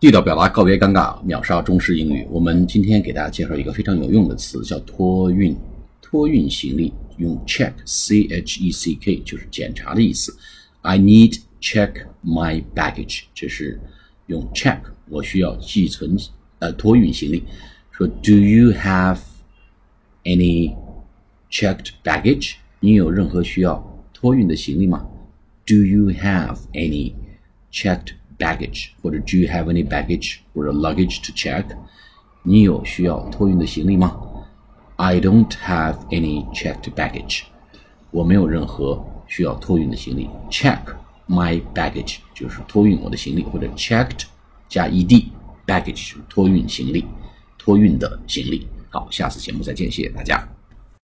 地道表达，告别尴尬，秒杀中式英语。我们今天给大家介绍一个非常有用的词，叫托运。托运行李用 check，c h e c k，就是检查的意思。I need check my baggage，这是用 check，我需要寄存呃托运行李。说 Do you have any checked baggage？你有任何需要托运的行李吗？Do you have any checked baggage？或者 Do you have any baggage 或者 luggage to check？你有需要托运的行李吗？I don't have any checked baggage。我没有任何需要托运的行李。Check my baggage 就是托运我的行李，或者 checked 加 ed baggage 托运行李，托运的行李。好，下次节目再见，谢谢大家。